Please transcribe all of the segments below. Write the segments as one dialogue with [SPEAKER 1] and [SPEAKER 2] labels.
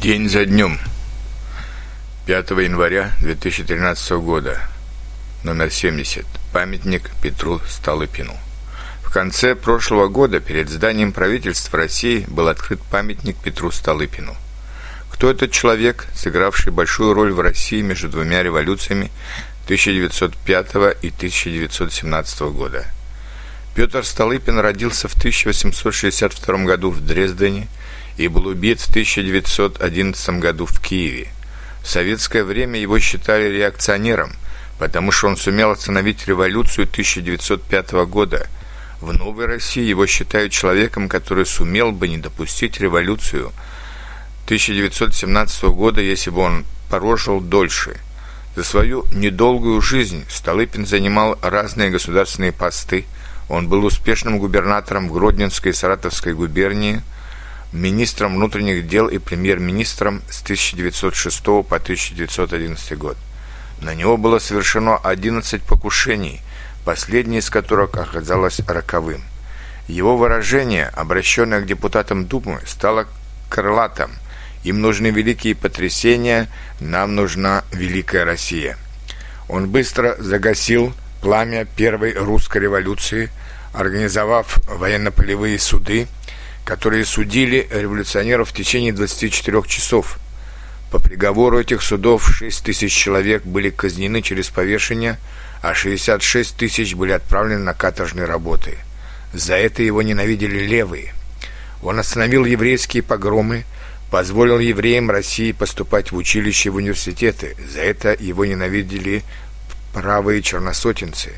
[SPEAKER 1] День за днем. 5 января 2013 года. Номер 70. Памятник Петру Столыпину. В конце прошлого года перед зданием правительства России был открыт памятник Петру Столыпину. Кто этот человек, сыгравший большую роль в России между двумя революциями 1905 и 1917 года? Петр Столыпин родился в 1862 году в Дрездене и был убит в 1911 году в Киеве. В советское время его считали реакционером, потому что он сумел остановить революцию 1905 года. В Новой России его считают человеком, который сумел бы не допустить революцию 1917 года, если бы он прожил дольше. За свою недолгую жизнь Столыпин занимал разные государственные посты. Он был успешным губернатором Гродненской и Саратовской губернии – министром внутренних дел и премьер-министром с 1906 по 1911 год. На него было совершено 11 покушений, последнее из которых оказалось роковым. Его выражение, обращенное к депутатам Думы, стало крылатым. Им нужны великие потрясения, нам нужна великая Россия. Он быстро загасил пламя первой русской революции, организовав военно-полевые суды, которые судили революционеров в течение 24 часов. По приговору этих судов 6 тысяч человек были казнены через повешение, а 66 тысяч были отправлены на каторжные работы. За это его ненавидели левые. Он остановил еврейские погромы, позволил евреям России поступать в училище и в университеты. За это его ненавидели правые черносотенцы.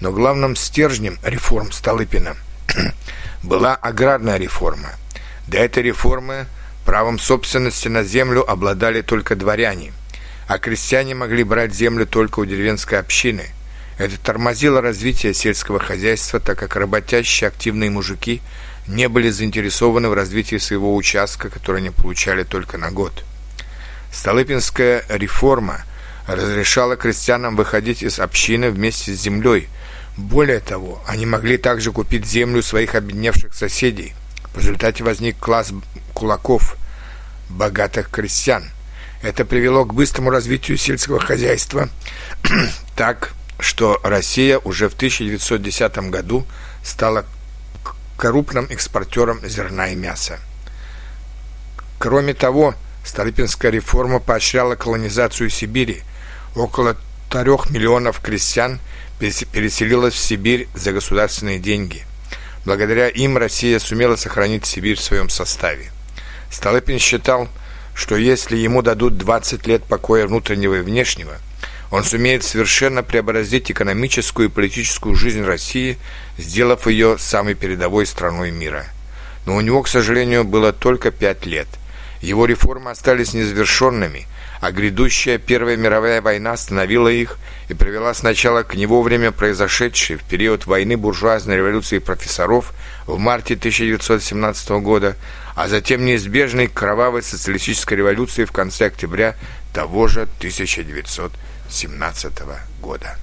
[SPEAKER 1] Но главным стержнем реформ Столыпина была аграрная реформа. До этой реформы правом собственности на землю обладали только дворяне, а крестьяне могли брать землю только у деревенской общины. Это тормозило развитие сельского хозяйства, так как работящие активные мужики не были заинтересованы в развитии своего участка, который они получали только на год. Столыпинская реформа разрешала крестьянам выходить из общины вместе с землей – более того, они могли также купить землю своих обедневших соседей. В результате возник класс кулаков, богатых крестьян. Это привело к быстрому развитию сельского хозяйства, так что Россия уже в 1910 году стала крупным экспортером зерна и мяса. Кроме того, Столыпинская реформа поощряла колонизацию Сибири. Около трех миллионов крестьян переселилась в Сибирь за государственные деньги. Благодаря им Россия сумела сохранить Сибирь в своем составе. Столыпин считал, что если ему дадут 20 лет покоя внутреннего и внешнего, он сумеет совершенно преобразить экономическую и политическую жизнь России, сделав ее самой передовой страной мира. Но у него, к сожалению, было только пять лет. Его реформы остались незавершенными – а грядущая Первая мировая война остановила их и привела сначала к не вовремя произошедшей в период войны буржуазной революции профессоров в марте 1917 года, а затем неизбежной кровавой социалистической революции в конце октября того же 1917 года.